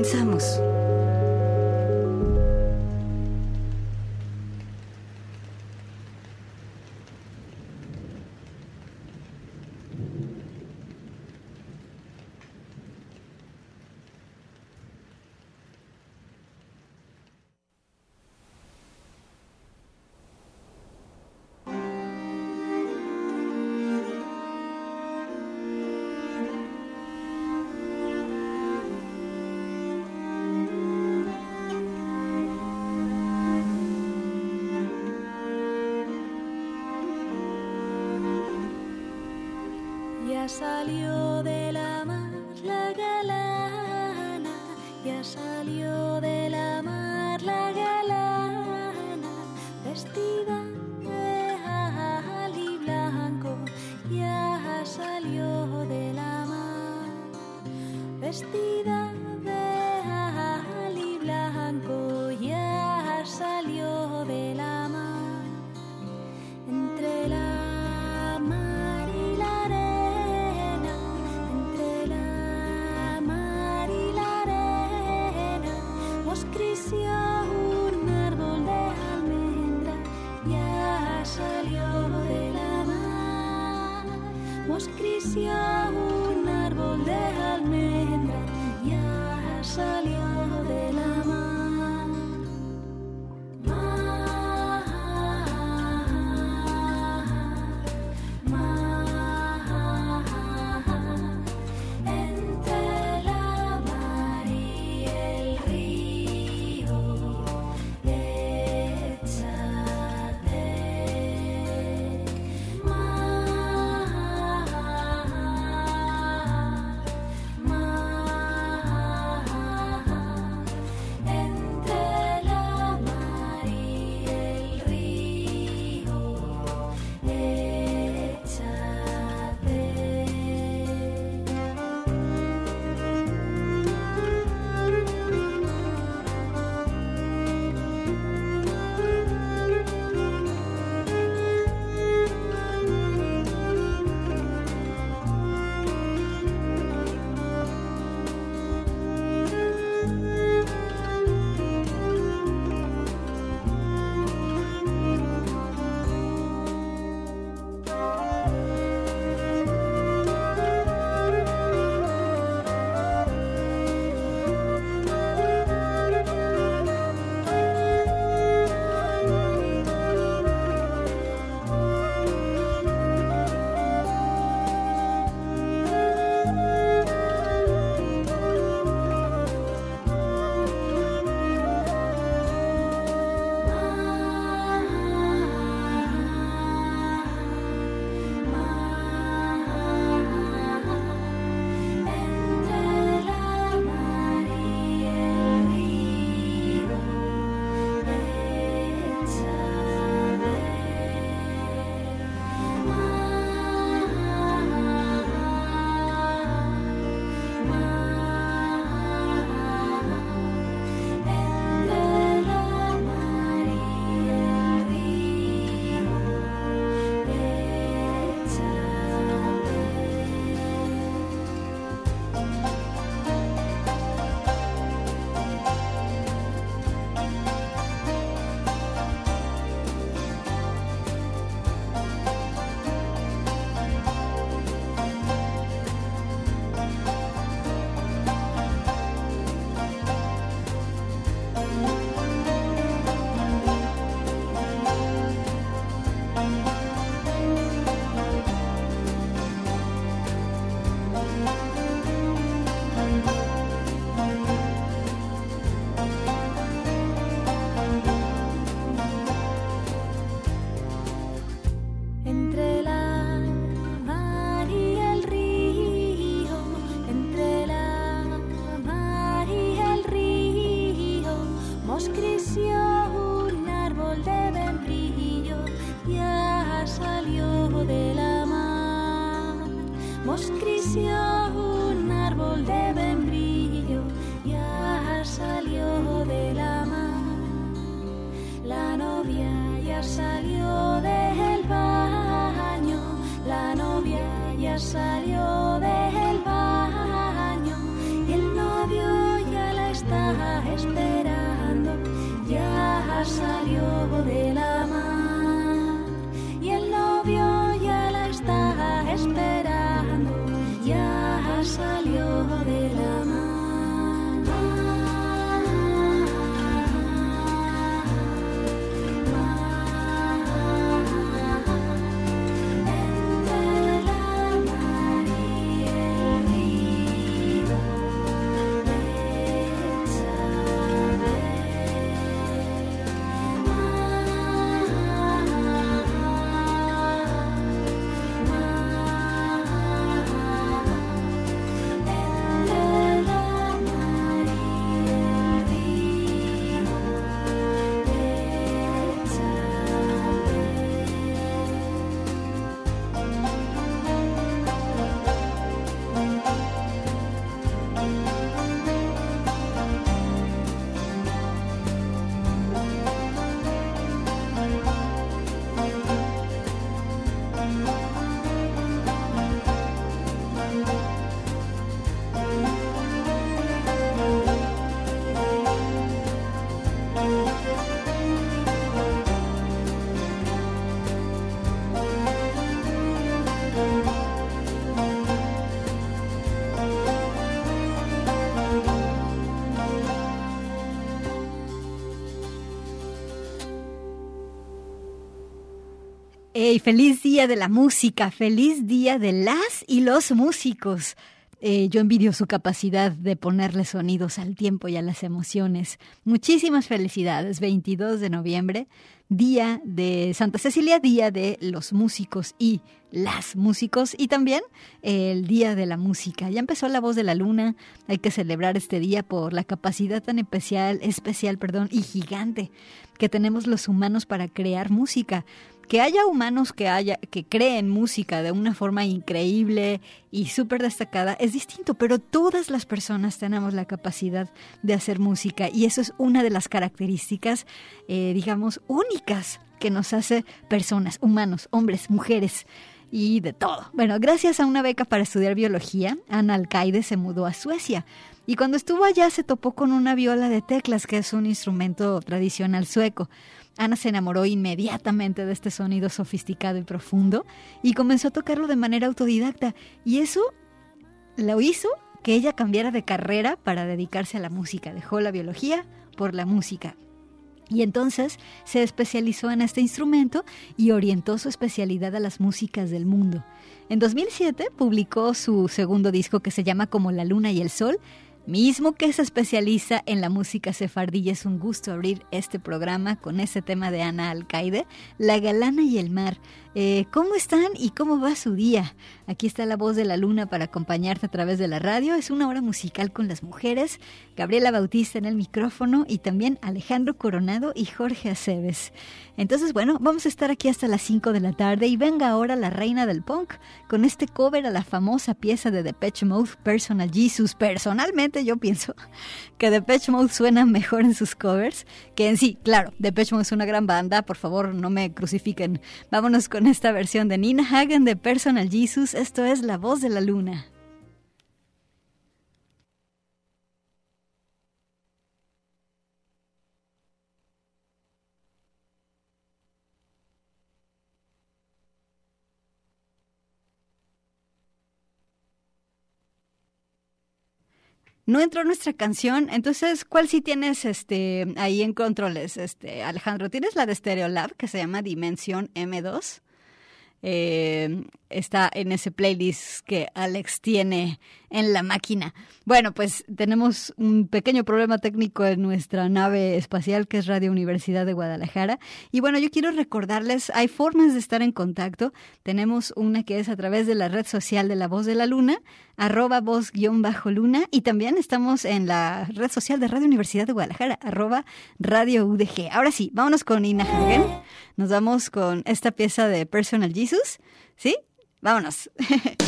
Comenzamos. Feliz día de la música, feliz día de las y los músicos. Eh, yo envidio su capacidad de ponerle sonidos al tiempo y a las emociones. Muchísimas felicidades, 22 de noviembre, día de Santa Cecilia, día de los músicos y las músicos y también el día de la música. Ya empezó la voz de la luna, hay que celebrar este día por la capacidad tan especial, especial, perdón, y gigante que tenemos los humanos para crear música que haya humanos que haya que creen música de una forma increíble y súper destacada es distinto, pero todas las personas tenemos la capacidad de hacer música y eso es una de las características, eh, digamos, únicas que nos hace personas, humanos, hombres, mujeres y de todo. Bueno, gracias a una beca para estudiar biología, Ana Alcaide se mudó a Suecia. Y cuando estuvo allá se topó con una viola de teclas, que es un instrumento tradicional sueco. Ana se enamoró inmediatamente de este sonido sofisticado y profundo y comenzó a tocarlo de manera autodidacta. Y eso lo hizo que ella cambiara de carrera para dedicarse a la música. Dejó la biología por la música. Y entonces se especializó en este instrumento y orientó su especialidad a las músicas del mundo. En 2007 publicó su segundo disco que se llama Como la Luna y el Sol, mismo que se especializa en la música sefardí. Es un gusto abrir este programa con ese tema de Ana Alcaide, La Galana y el Mar. Eh, ¿Cómo están y cómo va su día? Aquí está la voz de la luna para acompañarte a través de la radio. Es una hora musical con las mujeres. Gabriela Bautista en el micrófono y también Alejandro Coronado y Jorge Aceves. Entonces, bueno, vamos a estar aquí hasta las 5 de la tarde y venga ahora la reina del punk con este cover a la famosa pieza de Depeche Mode, Personal Jesus. Personalmente yo pienso que Depeche Mode suena mejor en sus covers que en sí. Claro, Depeche Mode es una gran banda, por favor no me crucifiquen. Vámonos con esta versión de Nina Hagen de Personal Jesus. Esto es La Voz de la Luna. No entró nuestra canción, entonces, ¿cuál sí tienes este ahí en controles, este Alejandro? ¿Tienes la de Stereolab que se llama Dimensión M2? Eh, está en ese playlist que Alex tiene en la máquina. Bueno, pues tenemos un pequeño problema técnico en nuestra nave espacial que es Radio Universidad de Guadalajara. Y bueno, yo quiero recordarles, hay formas de estar en contacto. Tenemos una que es a través de la red social de La Voz de la Luna, arroba voz-luna, y también estamos en la red social de Radio Universidad de Guadalajara, arroba Radio UDG. Ahora sí, vámonos con Ina Hagen. Nos vamos con esta pieza de Personal Jesus. ¿Sí? Vámonos.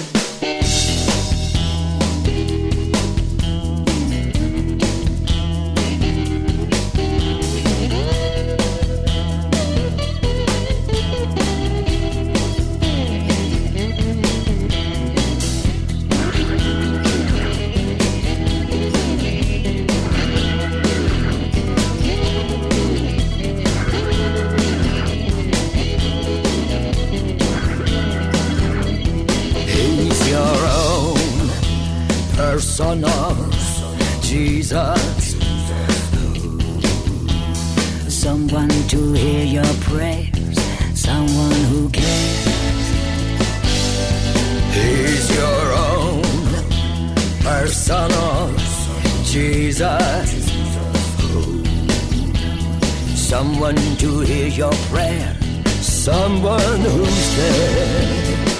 personas. Jesus. Someone to hear your prayers, someone who cares. He's your own personas. Jesus. Someone to hear your prayer, someone who's there.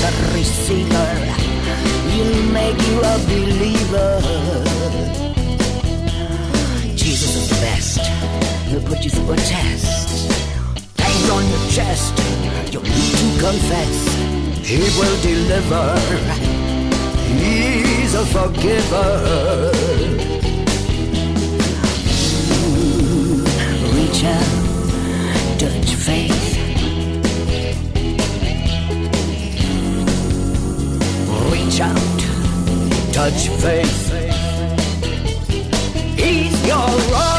The receiver. He'll make you a believer. Jesus is the best. He'll put you through a test. Pain on your chest. You'll need to confess. He will deliver. He's a forgiver. Ooh, reach out, touch faith. Touch faith. He's your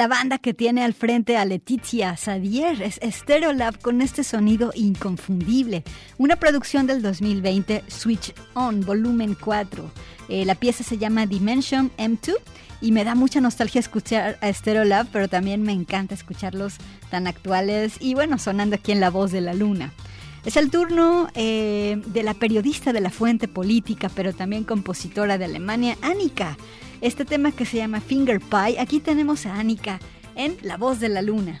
la banda que tiene al frente a Leticia Sadier, es Stereolab con este sonido inconfundible. Una producción del 2020, Switch On, volumen 4. Eh, la pieza se llama Dimension M2 y me da mucha nostalgia escuchar a Stereolab, pero también me encanta escucharlos tan actuales y bueno, sonando aquí en La Voz de la Luna. Es el turno eh, de la periodista de la fuente política, pero también compositora de Alemania, Annika este tema que se llama Finger Pie. Aquí tenemos a Annika en La Voz de la Luna.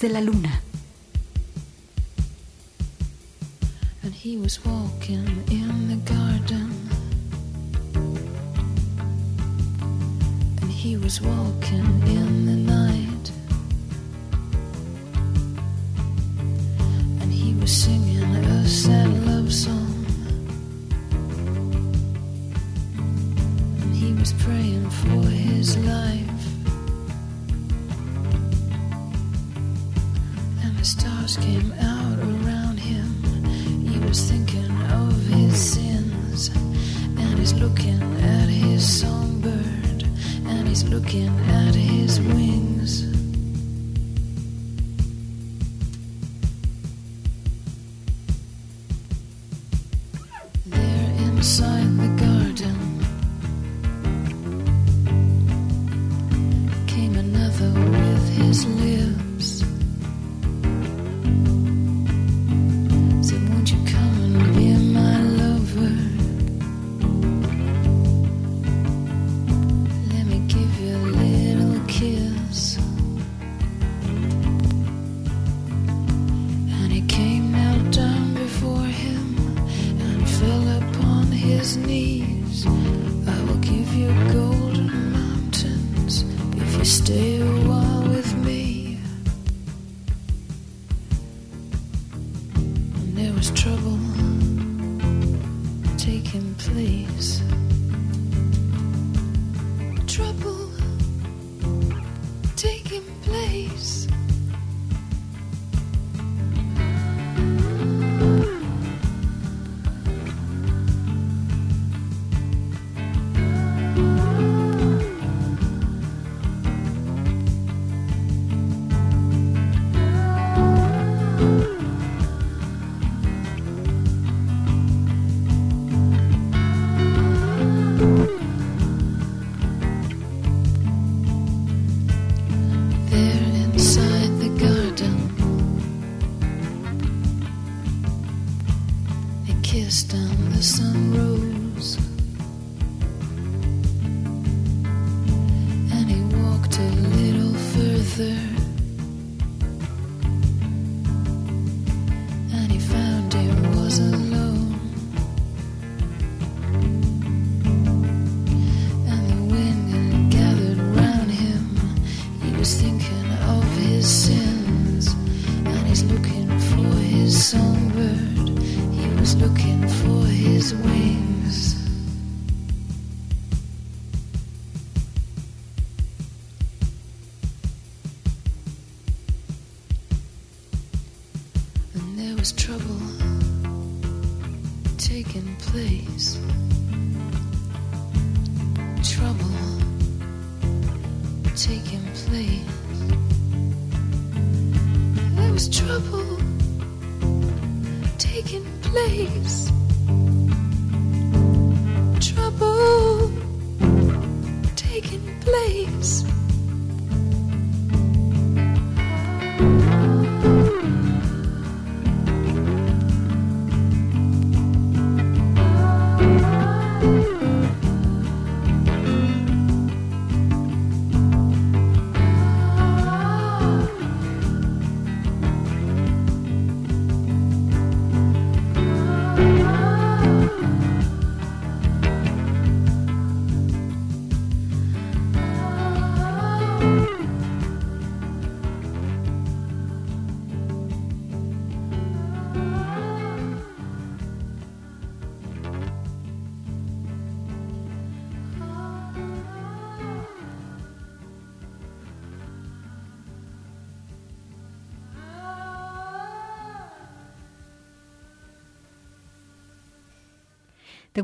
de la luna. And he was walking in the garden. And he was walking in the night. Songbird. He was looking for his wings.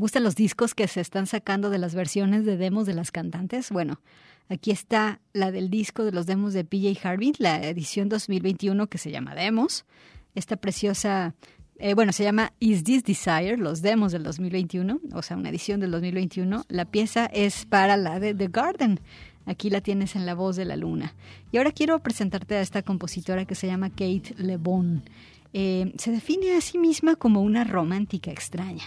Gustan los discos que se están sacando de las versiones de demos de las cantantes? Bueno, aquí está la del disco de los demos de PJ Harvey, la edición 2021 que se llama Demos. Esta preciosa, eh, bueno, se llama Is This Desire, los demos del 2021, o sea, una edición del 2021. La pieza es para la de The Garden. Aquí la tienes en la voz de la luna. Y ahora quiero presentarte a esta compositora que se llama Kate LeBon. Eh, se define a sí misma como una romántica extraña.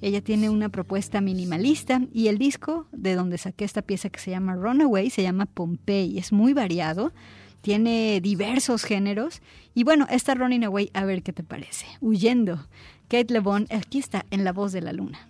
Ella tiene una propuesta minimalista y el disco de donde saqué esta pieza que se llama Runaway se llama Pompeii. Es muy variado, tiene diversos géneros y bueno, esta Running Away, a ver qué te parece. Huyendo. Kate LeBon, aquí está en La Voz de la Luna.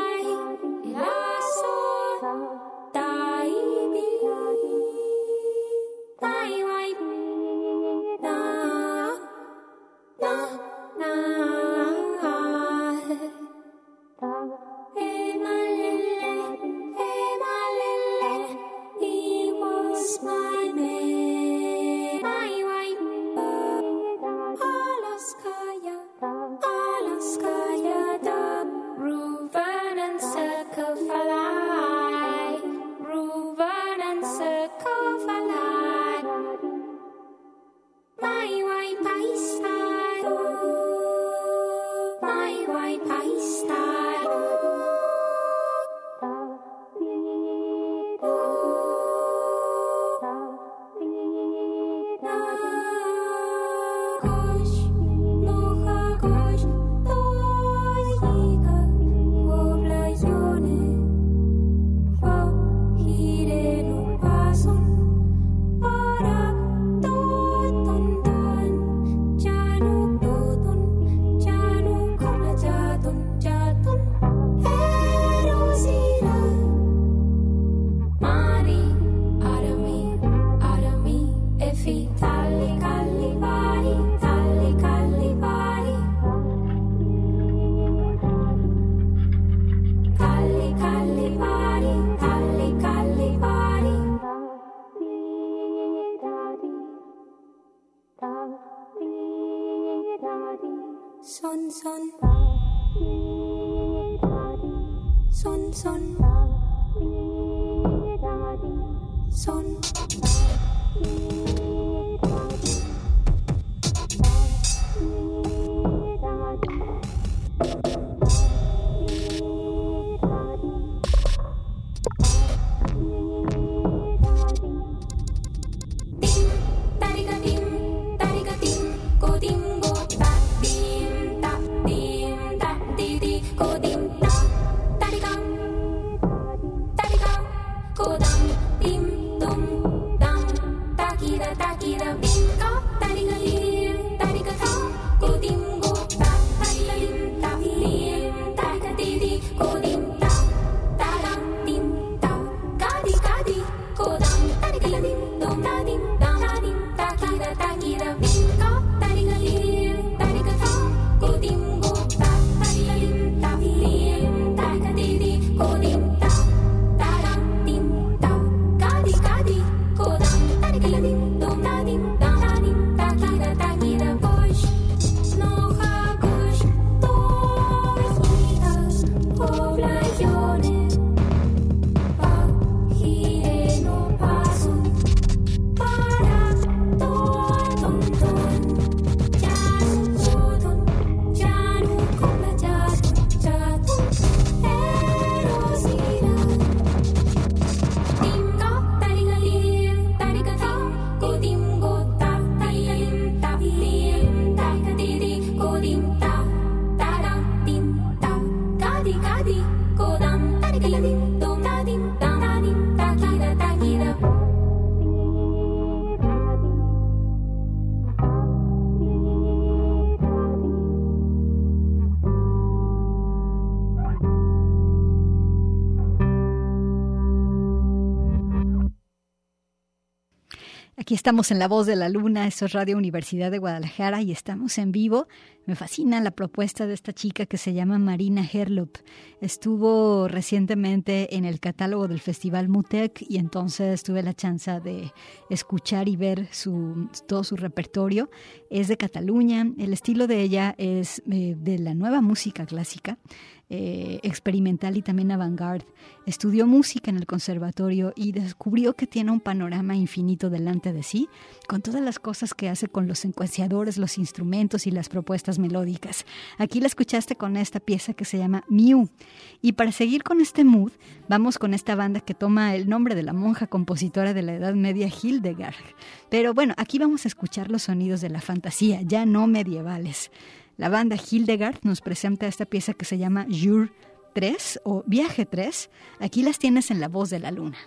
Son, son. Son, son. Son. Aquí estamos en La Voz de la Luna, esto es Radio Universidad de Guadalajara y estamos en vivo. Me fascina la propuesta de esta chica que se llama Marina Herlop. Estuvo recientemente en el catálogo del Festival Mutec y entonces tuve la chance de escuchar y ver su, todo su repertorio. Es de Cataluña, el estilo de ella es eh, de la nueva música clásica. Eh, experimental y también avant-garde. Estudió música en el conservatorio y descubrió que tiene un panorama infinito delante de sí, con todas las cosas que hace con los secuenciadores, los instrumentos y las propuestas melódicas. Aquí la escuchaste con esta pieza que se llama Mew. Y para seguir con este mood, vamos con esta banda que toma el nombre de la monja compositora de la Edad Media Hildegard. Pero bueno, aquí vamos a escuchar los sonidos de la fantasía, ya no medievales. La banda Hildegard nos presenta esta pieza que se llama Jour 3 o Viaje 3. Aquí las tienes en La Voz de la Luna.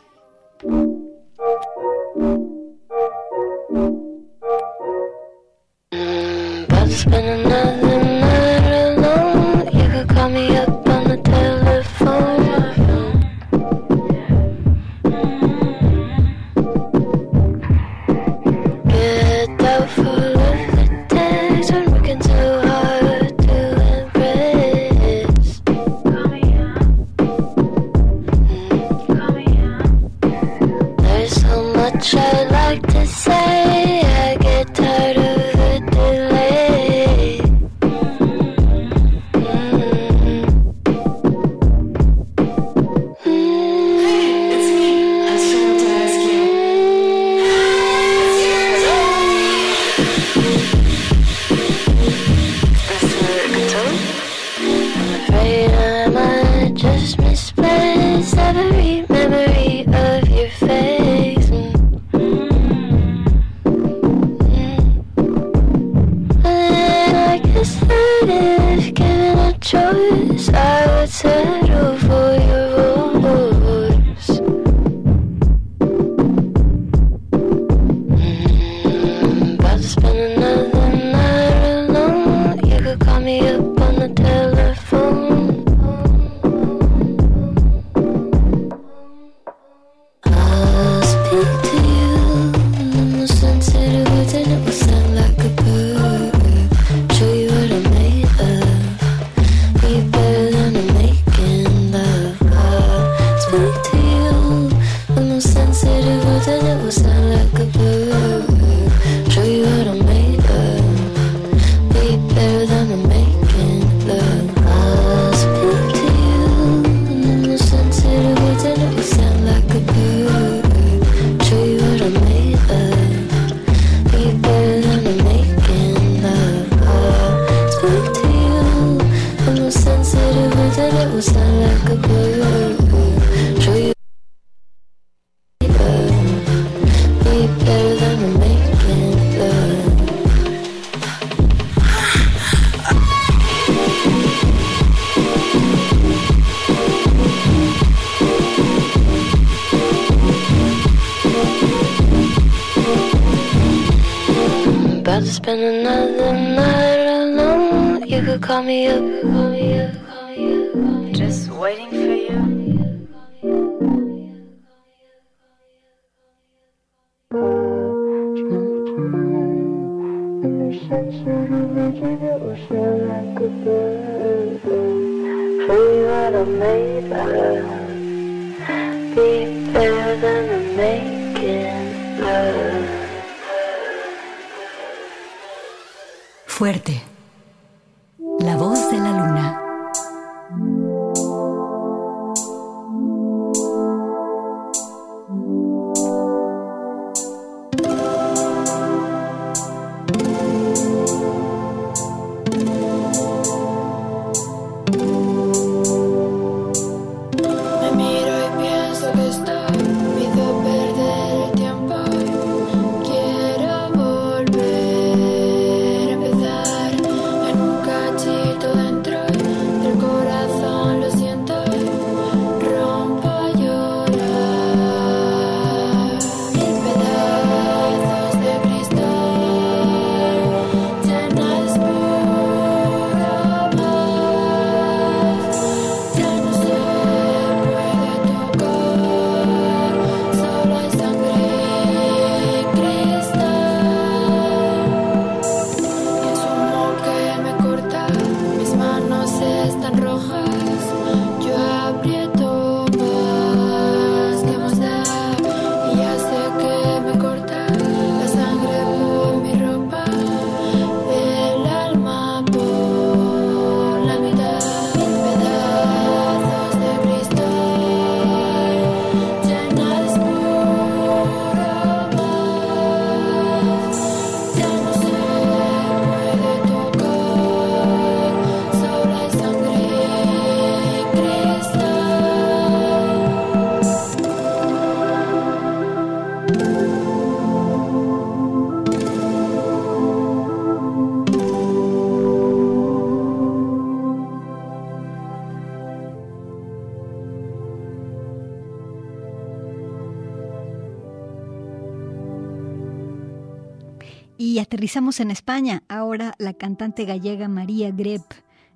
Aterrizamos en España. Ahora la cantante gallega María Greb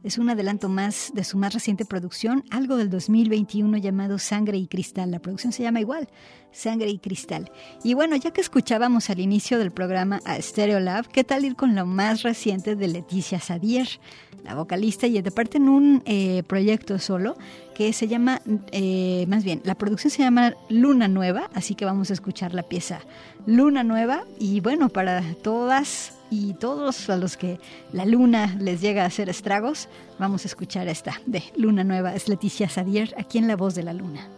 es un adelanto más de su más reciente producción, algo del 2021 llamado Sangre y Cristal. La producción se llama igual, Sangre y Cristal. Y bueno, ya que escuchábamos al inicio del programa a Stereo Lab, ¿qué tal ir con lo más reciente de Leticia Sadier, la vocalista y aparte en un eh, proyecto solo que se llama, eh, más bien, la producción se llama Luna Nueva, así que vamos a escuchar la pieza Luna Nueva y bueno, para todas y todos a los que la luna les llega a hacer estragos, vamos a escuchar esta de Luna Nueva. Es Leticia Sadier, aquí en La Voz de la Luna.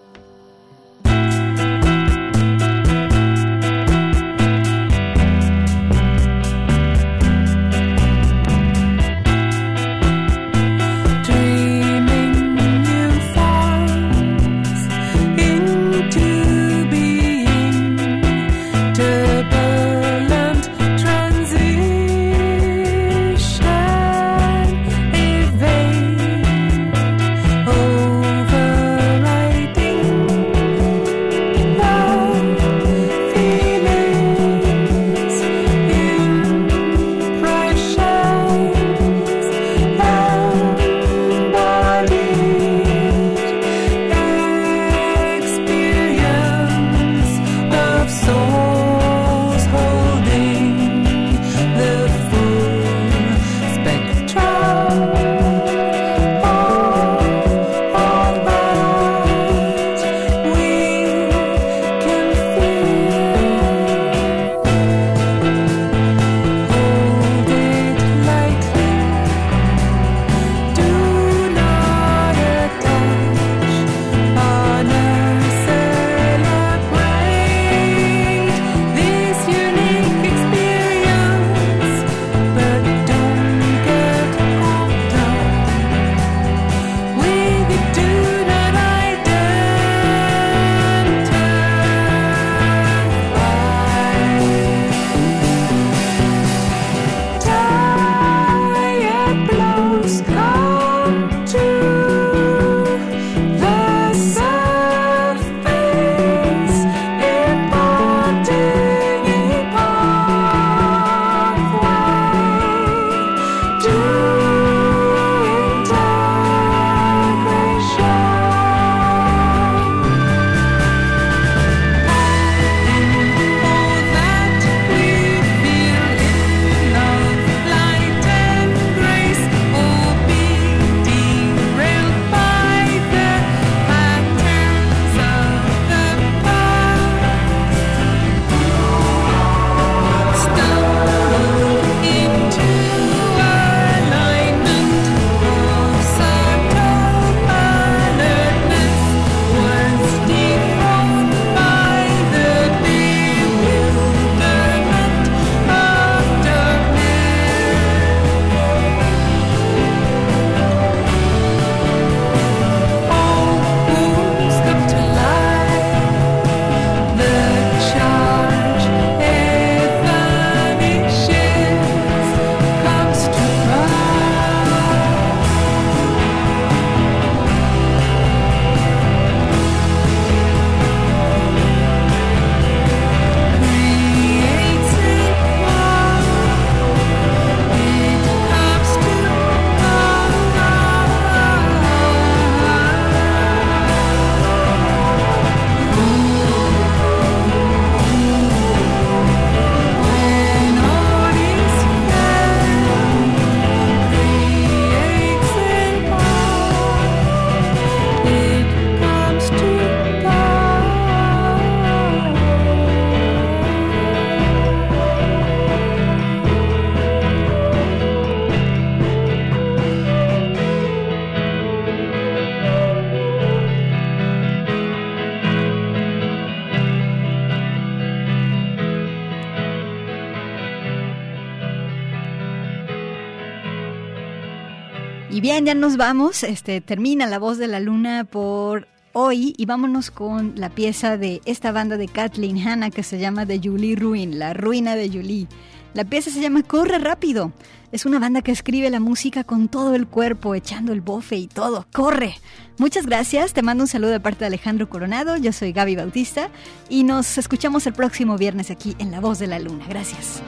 Nos vamos. Este termina la voz de la luna por hoy y vámonos con la pieza de esta banda de Kathleen Hanna que se llama The Julie Ruin, la ruina de Julie. La pieza se llama Corre rápido. Es una banda que escribe la música con todo el cuerpo, echando el bofe y todo. ¡Corre! Muchas gracias. Te mando un saludo de parte de Alejandro Coronado. Yo soy Gaby Bautista y nos escuchamos el próximo viernes aquí en La Voz de la Luna. Gracias.